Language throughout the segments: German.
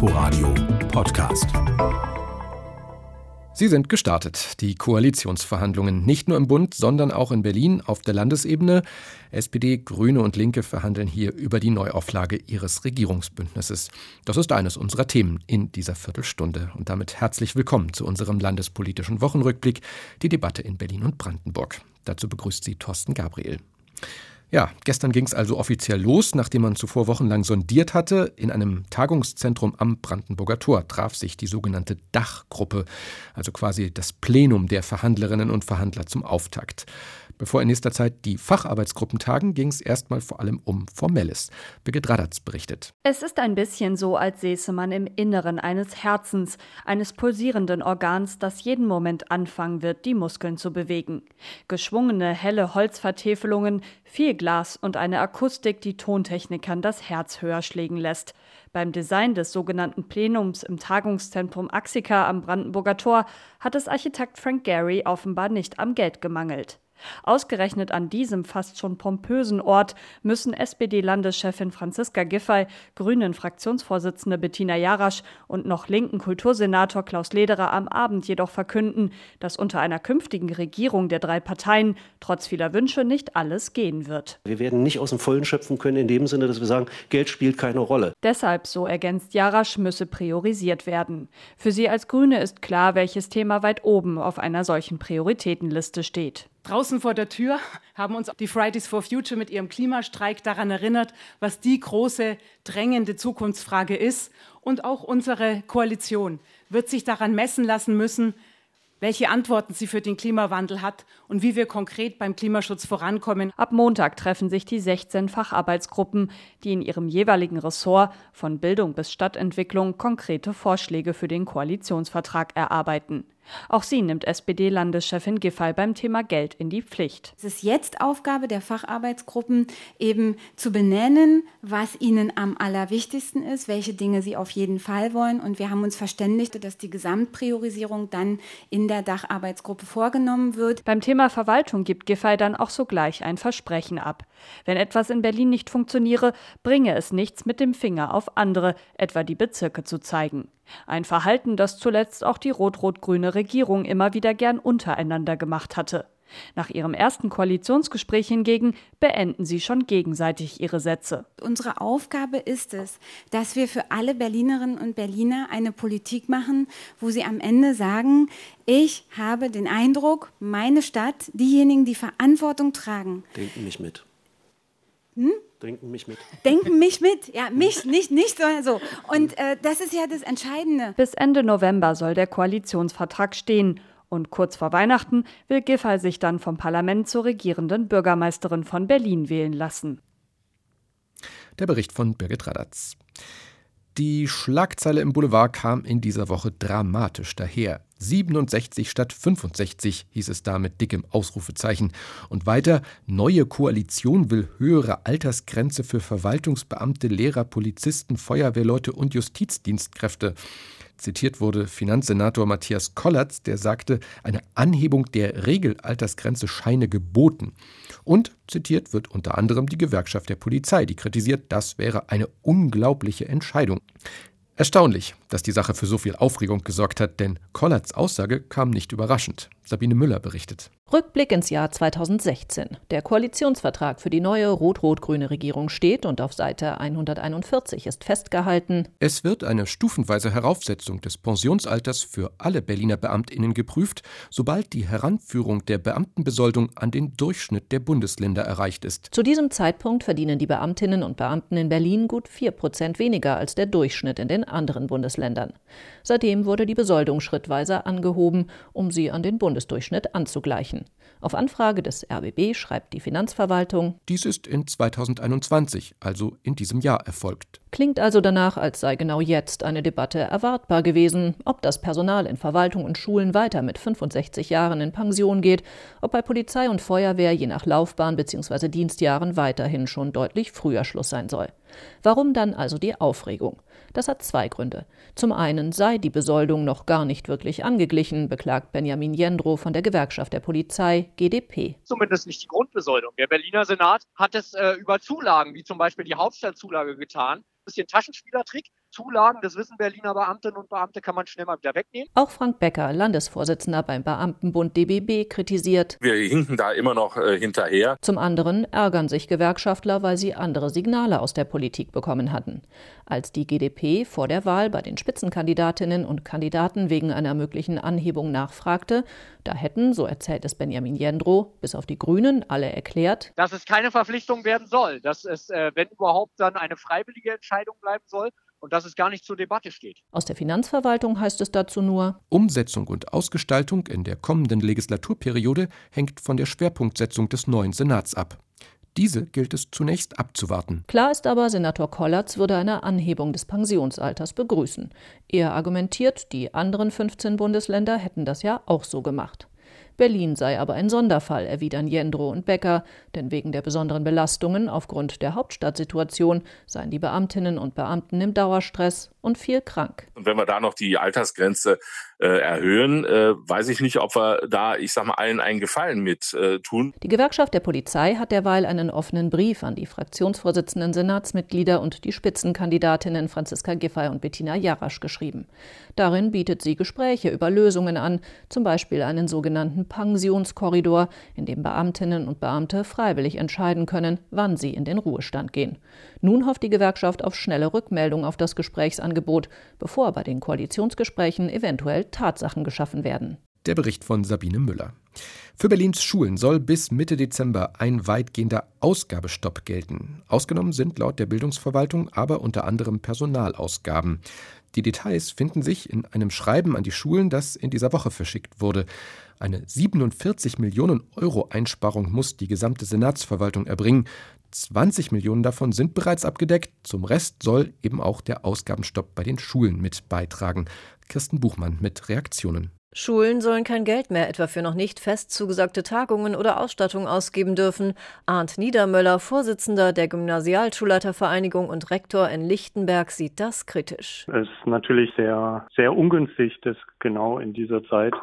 Inforadio Podcast. Sie sind gestartet, die Koalitionsverhandlungen, nicht nur im Bund, sondern auch in Berlin auf der Landesebene. SPD, Grüne und Linke verhandeln hier über die Neuauflage ihres Regierungsbündnisses. Das ist eines unserer Themen in dieser Viertelstunde. Und damit herzlich willkommen zu unserem landespolitischen Wochenrückblick, die Debatte in Berlin und Brandenburg. Dazu begrüßt sie Thorsten Gabriel. Ja, gestern ging es also offiziell los, nachdem man zuvor wochenlang sondiert hatte. In einem Tagungszentrum am Brandenburger Tor traf sich die sogenannte Dachgruppe, also quasi das Plenum der Verhandlerinnen und Verhandler zum Auftakt. Bevor in nächster Zeit die Facharbeitsgruppen tagen, ging es erstmal vor allem um Formelles. Birgit Radatz berichtet. Es ist ein bisschen so, als säße man im Inneren eines Herzens, eines pulsierenden Organs, das jeden Moment anfangen wird, die Muskeln zu bewegen. Geschwungene, helle Holzvertäfelungen, viel Glas und eine Akustik, die Tontechnikern das Herz höher schlägen lässt. Beim Design des sogenannten Plenums im Tagungszentrum Axika am Brandenburger Tor hat es Architekt Frank Gehry offenbar nicht am Geld gemangelt. Ausgerechnet an diesem fast schon pompösen Ort müssen SPD-Landeschefin Franziska Giffey, Grünen-Fraktionsvorsitzende Bettina Jarasch und noch linken Kultursenator Klaus Lederer am Abend jedoch verkünden, dass unter einer künftigen Regierung der drei Parteien trotz vieler Wünsche nicht alles gehen wird. Wir werden nicht aus dem Vollen schöpfen können in dem Sinne, dass wir sagen, Geld spielt keine Rolle. Deshalb, so ergänzt Jarasch, müsse priorisiert werden. Für sie als Grüne ist klar, welches Thema weit oben auf einer solchen Prioritätenliste steht. Draußen vor der Tür haben uns die Fridays for Future mit ihrem Klimastreik daran erinnert, was die große, drängende Zukunftsfrage ist. Und auch unsere Koalition wird sich daran messen lassen müssen, welche Antworten sie für den Klimawandel hat und wie wir konkret beim Klimaschutz vorankommen. Ab Montag treffen sich die 16 Facharbeitsgruppen, die in ihrem jeweiligen Ressort von Bildung bis Stadtentwicklung konkrete Vorschläge für den Koalitionsvertrag erarbeiten. Auch sie nimmt SPD-Landeschefin Giffey beim Thema Geld in die Pflicht. Es ist jetzt Aufgabe der Facharbeitsgruppen, eben zu benennen, was ihnen am allerwichtigsten ist, welche Dinge sie auf jeden Fall wollen. Und wir haben uns verständigt, dass die Gesamtpriorisierung dann in der Dacharbeitsgruppe vorgenommen wird. Beim Thema Verwaltung gibt Giffey dann auch sogleich ein Versprechen ab. Wenn etwas in Berlin nicht funktioniere, bringe es nichts, mit dem Finger auf andere, etwa die Bezirke, zu zeigen. Ein Verhalten, das zuletzt auch die rot-rot-grüne Regierung immer wieder gern untereinander gemacht hatte. Nach ihrem ersten Koalitionsgespräch hingegen beenden sie schon gegenseitig ihre Sätze. Unsere Aufgabe ist es, dass wir für alle Berlinerinnen und Berliner eine Politik machen, wo sie am Ende sagen, ich habe den Eindruck, meine Stadt, diejenigen, die Verantwortung tragen. Denken mich mit. Hm? Denken mich mit. Denken mich mit, ja, mich, nicht, nicht so. Und äh, das ist ja das Entscheidende. Bis Ende November soll der Koalitionsvertrag stehen. Und kurz vor Weihnachten will Giffey sich dann vom Parlament zur regierenden Bürgermeisterin von Berlin wählen lassen. Der Bericht von Birgit Radatz. Die Schlagzeile im Boulevard kam in dieser Woche dramatisch daher. 67 statt 65 hieß es da mit dickem Ausrufezeichen. Und weiter, neue Koalition will höhere Altersgrenze für Verwaltungsbeamte, Lehrer, Polizisten, Feuerwehrleute und Justizdienstkräfte. Zitiert wurde Finanzsenator Matthias Kollatz, der sagte, eine Anhebung der Regelaltersgrenze scheine geboten. Und zitiert wird unter anderem die Gewerkschaft der Polizei, die kritisiert, das wäre eine unglaubliche Entscheidung. Erstaunlich, dass die Sache für so viel Aufregung gesorgt hat, denn Kollatz Aussage kam nicht überraschend. Sabine Müller berichtet. Rückblick ins Jahr 2016. Der Koalitionsvertrag für die neue rot-rot-grüne Regierung steht und auf Seite 141 ist festgehalten. Es wird eine stufenweise Heraufsetzung des Pensionsalters für alle Berliner Beamtinnen geprüft, sobald die Heranführung der Beamtenbesoldung an den Durchschnitt der Bundesländer erreicht ist. Zu diesem Zeitpunkt verdienen die Beamtinnen und Beamten in Berlin gut 4 Prozent weniger als der Durchschnitt in den anderen Bundesländern. Seitdem wurde die Besoldung schrittweise angehoben, um sie an den Bundesdurchschnitt anzugleichen. Auf Anfrage des RBB schreibt die Finanzverwaltung, dies ist in 2021, also in diesem Jahr, erfolgt. Klingt also danach, als sei genau jetzt eine Debatte erwartbar gewesen, ob das Personal in Verwaltung und Schulen weiter mit 65 Jahren in Pension geht, ob bei Polizei und Feuerwehr je nach Laufbahn bzw. Dienstjahren weiterhin schon deutlich früher Schluss sein soll. Warum dann also die Aufregung? Das hat zwei Gründe. Zum einen sei die Besoldung noch gar nicht wirklich angeglichen, beklagt Benjamin Jendro von der Gewerkschaft der Polizei, GdP. Zumindest nicht die Grundbesoldung. Der Berliner Senat hat es äh, über Zulagen, wie zum Beispiel die Hauptstadtzulage, getan. Ein bisschen Taschenspielertrick. Zulagen, das wissen Berliner Beamtinnen und Beamte, kann man schnell mal wieder wegnehmen. Auch Frank Becker, Landesvorsitzender beim Beamtenbund DBB, kritisiert. Wir hinken da immer noch äh, hinterher. Zum anderen ärgern sich Gewerkschaftler, weil sie andere Signale aus der Politik bekommen hatten. Als die GdP vor der Wahl bei den Spitzenkandidatinnen und Kandidaten wegen einer möglichen Anhebung nachfragte, da hätten, so erzählt es Benjamin Jendro, bis auf die Grünen alle erklärt, dass es keine Verpflichtung werden soll, dass es, äh, wenn überhaupt, dann eine freiwillige Entscheidung bleiben soll und dass es gar nicht zur Debatte steht. Aus der Finanzverwaltung heißt es dazu nur Umsetzung und Ausgestaltung in der kommenden Legislaturperiode hängt von der Schwerpunktsetzung des neuen Senats ab. Diese gilt es zunächst abzuwarten. Klar ist aber, Senator Kollatz würde eine Anhebung des Pensionsalters begrüßen. Er argumentiert, die anderen 15 Bundesländer hätten das ja auch so gemacht. Berlin sei aber ein Sonderfall, erwidern Jendro und Becker, denn wegen der besonderen Belastungen aufgrund der Hauptstadtsituation seien die Beamtinnen und Beamten im Dauerstress und viel krank. Und wenn wir da noch die Altersgrenze äh, erhöhen, äh, weiß ich nicht, ob wir da, ich sag mal, allen einen Gefallen mit äh, tun. Die Gewerkschaft der Polizei hat derweil einen offenen Brief an die Fraktionsvorsitzenden Senatsmitglieder und die Spitzenkandidatinnen Franziska Giffey und Bettina Jarasch geschrieben. Darin bietet sie Gespräche über Lösungen an, zum Beispiel einen sogenannten Pensionskorridor, in dem Beamtinnen und Beamte freiwillig entscheiden können, wann sie in den Ruhestand gehen. Nun hofft die Gewerkschaft auf schnelle Rückmeldung auf das Gesprächsangebot, bevor bei den Koalitionsgesprächen eventuell Tatsachen geschaffen werden. Der Bericht von Sabine Müller. Für Berlins Schulen soll bis Mitte Dezember ein weitgehender Ausgabestopp gelten. Ausgenommen sind laut der Bildungsverwaltung aber unter anderem Personalausgaben. Die Details finden sich in einem Schreiben an die Schulen, das in dieser Woche verschickt wurde. Eine 47 Millionen Euro Einsparung muss die gesamte Senatsverwaltung erbringen. 20 Millionen davon sind bereits abgedeckt. Zum Rest soll eben auch der Ausgabenstopp bei den Schulen mit beitragen. Kirsten Buchmann mit Reaktionen. Schulen sollen kein Geld mehr etwa für noch nicht fest zugesagte Tagungen oder Ausstattung ausgeben dürfen. Arndt Niedermöller, Vorsitzender der Gymnasialschulleitervereinigung und Rektor in Lichtenberg, sieht das kritisch. Es ist natürlich sehr, sehr ungünstig, dass genau in dieser Zeit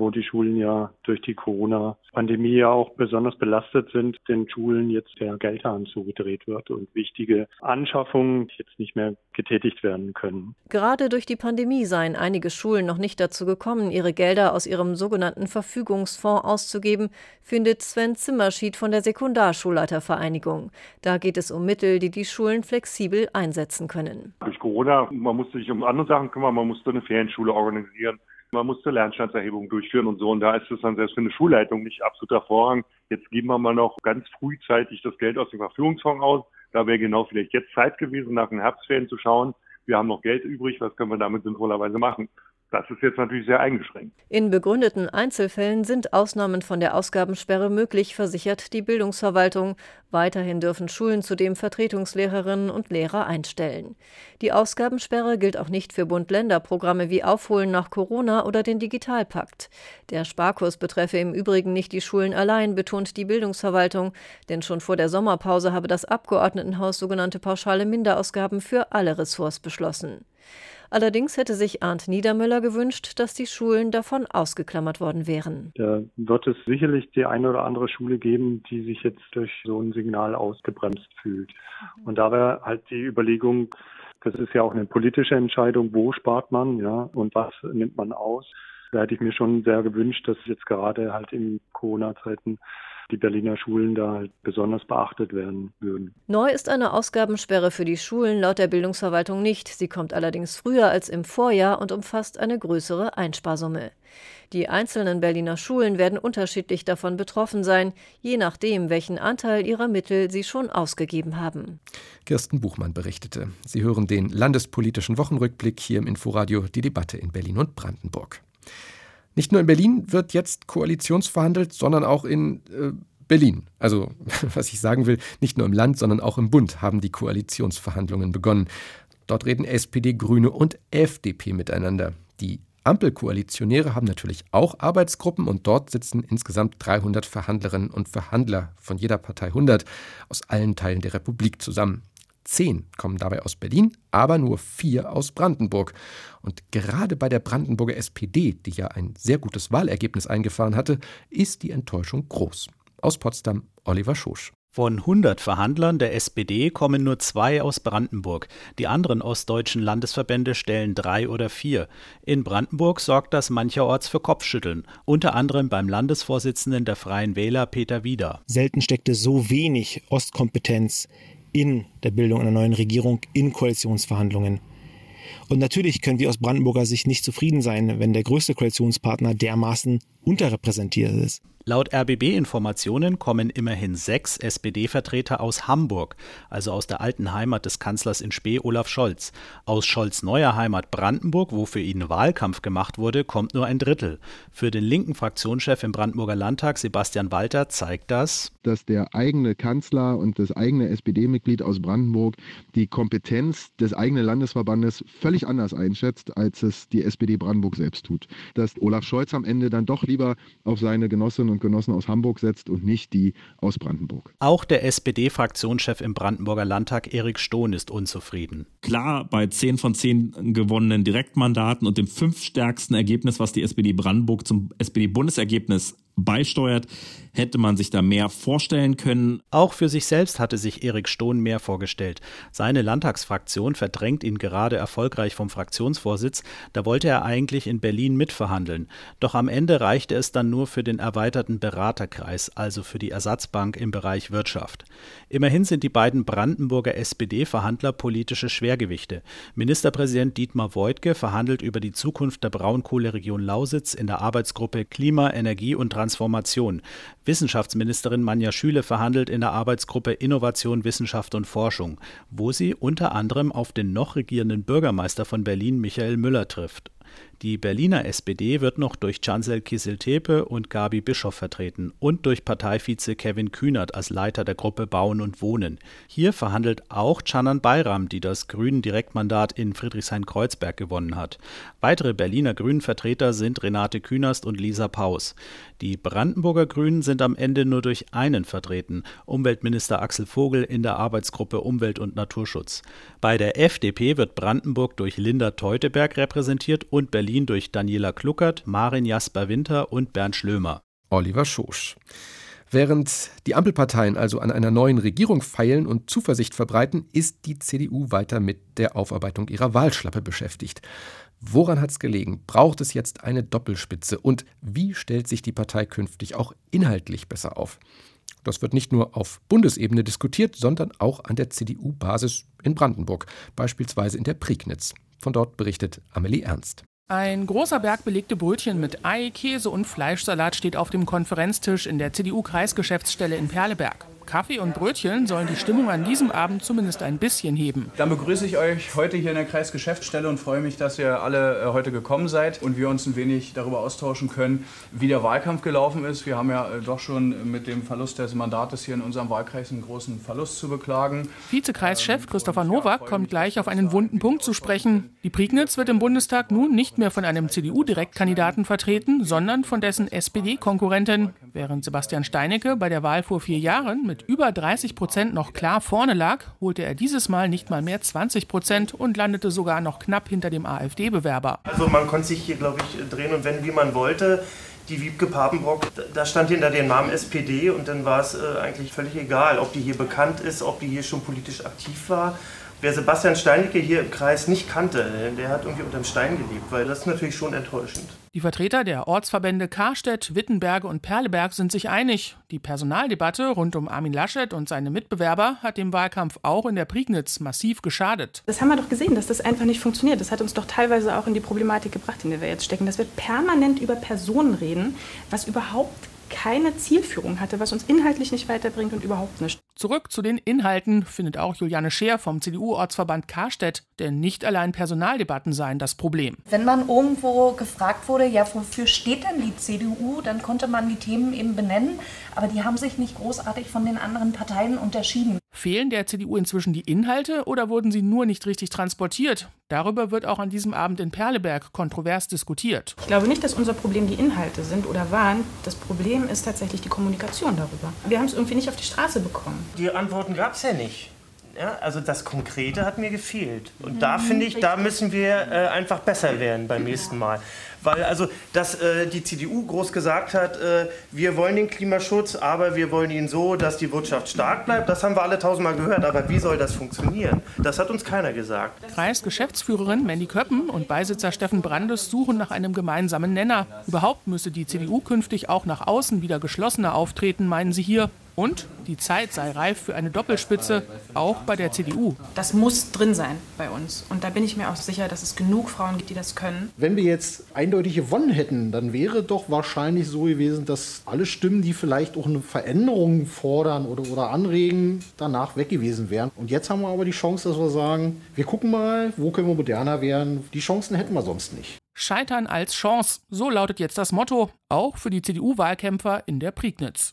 wo die Schulen ja durch die Corona-Pandemie ja auch besonders belastet sind, den Schulen jetzt der Geldhahn zugedreht wird und wichtige Anschaffungen jetzt nicht mehr getätigt werden können. Gerade durch die Pandemie seien einige Schulen noch nicht dazu gekommen, ihre Gelder aus ihrem sogenannten Verfügungsfonds auszugeben, findet Sven Zimmerschied von der Sekundarschulleitervereinigung. Da geht es um Mittel, die die Schulen flexibel einsetzen können. Durch Corona, man musste sich um andere Sachen kümmern, man musste eine Ferienschule organisieren. Man musste Lernstandserhebung durchführen und so. Und da ist es dann selbst für eine Schulleitung nicht absoluter Vorrang. Jetzt geben wir mal noch ganz frühzeitig das Geld aus dem Verfügungsfonds aus. Da wäre genau vielleicht jetzt Zeit gewesen, nach den Herbstferien zu schauen. Wir haben noch Geld übrig, was können wir damit sinnvollerweise machen? Das ist jetzt natürlich sehr eingeschränkt. In begründeten Einzelfällen sind Ausnahmen von der Ausgabensperre möglich, versichert die Bildungsverwaltung. Weiterhin dürfen Schulen zudem Vertretungslehrerinnen und Lehrer einstellen. Die Ausgabensperre gilt auch nicht für Bund-Länder-Programme wie Aufholen nach Corona oder den Digitalpakt. Der Sparkurs betreffe im Übrigen nicht die Schulen allein, betont die Bildungsverwaltung, denn schon vor der Sommerpause habe das Abgeordnetenhaus sogenannte pauschale Minderausgaben für alle Ressorts beschlossen. Allerdings hätte sich Arndt Niedermüller gewünscht, dass die Schulen davon ausgeklammert worden wären. Da wird es sicherlich die eine oder andere Schule geben, die sich jetzt durch so ein Signal ausgebremst fühlt. Und da wäre halt die Überlegung, das ist ja auch eine politische Entscheidung, wo spart man, ja, und was nimmt man aus. Da hätte ich mir schon sehr gewünscht, dass jetzt gerade halt in Corona-Zeiten die Berliner Schulen da halt besonders beachtet werden würden. Neu ist eine Ausgabensperre für die Schulen laut der Bildungsverwaltung nicht. Sie kommt allerdings früher als im Vorjahr und umfasst eine größere Einsparsumme. Die einzelnen Berliner Schulen werden unterschiedlich davon betroffen sein, je nachdem, welchen Anteil ihrer Mittel sie schon ausgegeben haben. Kirsten Buchmann berichtete. Sie hören den landespolitischen Wochenrückblick hier im Inforadio, die Debatte in Berlin und Brandenburg. Nicht nur in Berlin wird jetzt koalitionsverhandelt, sondern auch in äh, Berlin. Also, was ich sagen will, nicht nur im Land, sondern auch im Bund haben die Koalitionsverhandlungen begonnen. Dort reden SPD, Grüne und FDP miteinander. Die Ampelkoalitionäre haben natürlich auch Arbeitsgruppen und dort sitzen insgesamt 300 Verhandlerinnen und Verhandler von jeder Partei 100 aus allen Teilen der Republik zusammen. Zehn kommen dabei aus Berlin, aber nur vier aus Brandenburg. Und gerade bei der Brandenburger SPD, die ja ein sehr gutes Wahlergebnis eingefahren hatte, ist die Enttäuschung groß. Aus Potsdam Oliver Schosch. Von 100 Verhandlern der SPD kommen nur zwei aus Brandenburg. Die anderen ostdeutschen Landesverbände stellen drei oder vier. In Brandenburg sorgt das mancherorts für Kopfschütteln, unter anderem beim Landesvorsitzenden der Freien Wähler Peter Wieder. Selten steckte so wenig Ostkompetenz in der Bildung einer neuen Regierung, in Koalitionsverhandlungen. Und natürlich können wir aus Brandenburger Sicht nicht zufrieden sein, wenn der größte Koalitionspartner dermaßen unterrepräsentiert ist. Laut RBB-Informationen kommen immerhin sechs SPD-Vertreter aus Hamburg, also aus der alten Heimat des Kanzlers in Spee, Olaf Scholz. Aus Scholz' neuer Heimat Brandenburg, wo für ihn Wahlkampf gemacht wurde, kommt nur ein Drittel. Für den linken Fraktionschef im Brandenburger Landtag, Sebastian Walter, zeigt das, dass der eigene Kanzler und das eigene SPD-Mitglied aus Brandenburg die Kompetenz des eigenen Landesverbandes völlig anders einschätzt, als es die SPD Brandenburg selbst tut. Dass Olaf Scholz am Ende dann doch lieber auf seine Genossinnen und Genossen aus Hamburg setzt und nicht die aus Brandenburg. Auch der SPD-Fraktionschef im Brandenburger Landtag, Erik Stohn, ist unzufrieden. Klar, bei zehn von zehn gewonnenen Direktmandaten und dem fünftstärksten Ergebnis, was die SPD Brandenburg zum SPD-Bundesergebnis beisteuert, hätte man sich da mehr vorstellen können. Auch für sich selbst hatte sich Erik Stohn mehr vorgestellt. Seine Landtagsfraktion verdrängt ihn gerade erfolgreich vom Fraktionsvorsitz, da wollte er eigentlich in Berlin mitverhandeln. Doch am Ende reichte es dann nur für den erweiterten Beraterkreis, also für die Ersatzbank im Bereich Wirtschaft. Immerhin sind die beiden Brandenburger SPD-Verhandler politische Schwergewichte. Ministerpräsident Dietmar Woidke verhandelt über die Zukunft der Braunkohleregion Lausitz in der Arbeitsgruppe Klima, Energie und Transformation. Wissenschaftsministerin Manja Schüle verhandelt in der Arbeitsgruppe Innovation, Wissenschaft und Forschung, wo sie unter anderem auf den noch regierenden Bürgermeister von Berlin Michael Müller trifft. Die Berliner SPD wird noch durch Chancel Kisseltepe und Gabi Bischoff vertreten und durch Parteivize Kevin Kühnert als Leiter der Gruppe Bauen und Wohnen. Hier verhandelt auch Canan Bayram, die das Grünen Direktmandat in Friedrichshain-Kreuzberg gewonnen hat. Weitere Berliner Grünen-Vertreter sind Renate Künast und Lisa Paus. Die Brandenburger Grünen sind am Ende nur durch einen vertreten, Umweltminister Axel Vogel in der Arbeitsgruppe Umwelt und Naturschutz. Bei der FDP wird Brandenburg durch Linda Teuteberg repräsentiert und Berlin Berlin durch Daniela Kluckert, Marin Jasper-Winter und Bernd Schlömer. Oliver Schosch. Während die Ampelparteien also an einer neuen Regierung feilen und Zuversicht verbreiten, ist die CDU weiter mit der Aufarbeitung ihrer Wahlschlappe beschäftigt. Woran hat es gelegen? Braucht es jetzt eine Doppelspitze? Und wie stellt sich die Partei künftig auch inhaltlich besser auf? Das wird nicht nur auf Bundesebene diskutiert, sondern auch an der CDU-Basis in Brandenburg, beispielsweise in der Prignitz. Von dort berichtet Amelie Ernst. Ein großer Berg belegte Brötchen mit Ei, Käse und Fleischsalat steht auf dem Konferenztisch in der CDU-Kreisgeschäftsstelle in Perleberg. Kaffee und Brötchen sollen die Stimmung an diesem Abend zumindest ein bisschen heben. Dann begrüße ich euch heute hier in der Kreisgeschäftsstelle und freue mich, dass ihr alle äh, heute gekommen seid und wir uns ein wenig darüber austauschen können, wie der Wahlkampf gelaufen ist. Wir haben ja äh, doch schon mit dem Verlust des Mandates hier in unserem Wahlkreis einen großen Verlust zu beklagen. Vizekreischef Christopher Nowak kommt gleich auf einen wunden Punkt zu sprechen. Die Prignitz wird im Bundestag nun nicht mehr von einem CDU-Direktkandidaten vertreten, sondern von dessen SPD-Konkurrentin. Während Sebastian Steinecke bei der Wahl vor vier Jahren mit über 30 Prozent noch klar vorne lag, holte er dieses Mal nicht mal mehr 20 Prozent und landete sogar noch knapp hinter dem AfD-Bewerber. Also man konnte sich hier, glaube ich, drehen und wenden, wie man wollte. Die Wiebke Papenbrock, da stand hinter dem Namen SPD und dann war es äh, eigentlich völlig egal, ob die hier bekannt ist, ob die hier schon politisch aktiv war. Wer Sebastian Steinecke hier im Kreis nicht kannte, der hat irgendwie unter dem Stein gelebt, weil das ist natürlich schon enttäuschend. Die Vertreter der Ortsverbände Karstedt, Wittenberge und Perleberg sind sich einig. Die Personaldebatte rund um Armin Laschet und seine Mitbewerber hat dem Wahlkampf auch in der Prignitz massiv geschadet. Das haben wir doch gesehen, dass das einfach nicht funktioniert. Das hat uns doch teilweise auch in die Problematik gebracht, in der wir jetzt stecken, dass wir permanent über Personen reden, was überhaupt keine Zielführung hatte, was uns inhaltlich nicht weiterbringt und überhaupt nicht. Zurück zu den Inhalten findet auch Juliane Scheer vom CDU-Ortsverband Karstedt, denn nicht allein Personaldebatten seien das Problem. Wenn man irgendwo gefragt wurde, ja, wofür steht denn die CDU, dann konnte man die Themen eben benennen, aber die haben sich nicht großartig von den anderen Parteien unterschieden. Fehlen der CDU inzwischen die Inhalte oder wurden sie nur nicht richtig transportiert? Darüber wird auch an diesem Abend in Perleberg kontrovers diskutiert. Ich glaube nicht, dass unser Problem die Inhalte sind oder waren. Das Problem ist tatsächlich die Kommunikation darüber. Wir haben es irgendwie nicht auf die Straße bekommen. Die Antworten gab es ja nicht. Ja, also das Konkrete hat mir gefehlt. Und da finde ich, da müssen wir äh, einfach besser werden beim nächsten Mal. Weil also, dass äh, die CDU groß gesagt hat, äh, wir wollen den Klimaschutz, aber wir wollen ihn so, dass die Wirtschaft stark bleibt, das haben wir alle tausendmal gehört. Aber wie soll das funktionieren? Das hat uns keiner gesagt. Kreisgeschäftsführerin Mandy Köppen und Beisitzer Steffen Brandes suchen nach einem gemeinsamen Nenner. Überhaupt müsse die CDU künftig auch nach außen wieder geschlossener auftreten, meinen sie hier. Und die Zeit sei reif für eine Doppelspitze, auch bei der CDU. Das muss drin sein bei uns. Und da bin ich mir auch sicher, dass es genug Frauen gibt, die das können. Wenn wir jetzt eindeutig gewonnen hätten, dann wäre doch wahrscheinlich so gewesen, dass alle Stimmen, die vielleicht auch eine Veränderung fordern oder, oder anregen, danach weg gewesen wären. Und jetzt haben wir aber die Chance, dass wir sagen, wir gucken mal, wo können wir moderner werden. Die Chancen hätten wir sonst nicht. Scheitern als Chance, so lautet jetzt das Motto, auch für die CDU-Wahlkämpfer in der Prignitz.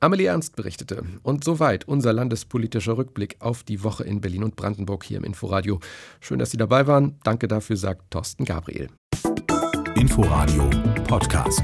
Amelie Ernst berichtete. Und soweit unser landespolitischer Rückblick auf die Woche in Berlin und Brandenburg hier im Inforadio. Schön, dass Sie dabei waren. Danke dafür, sagt Thorsten Gabriel. Inforadio Podcast.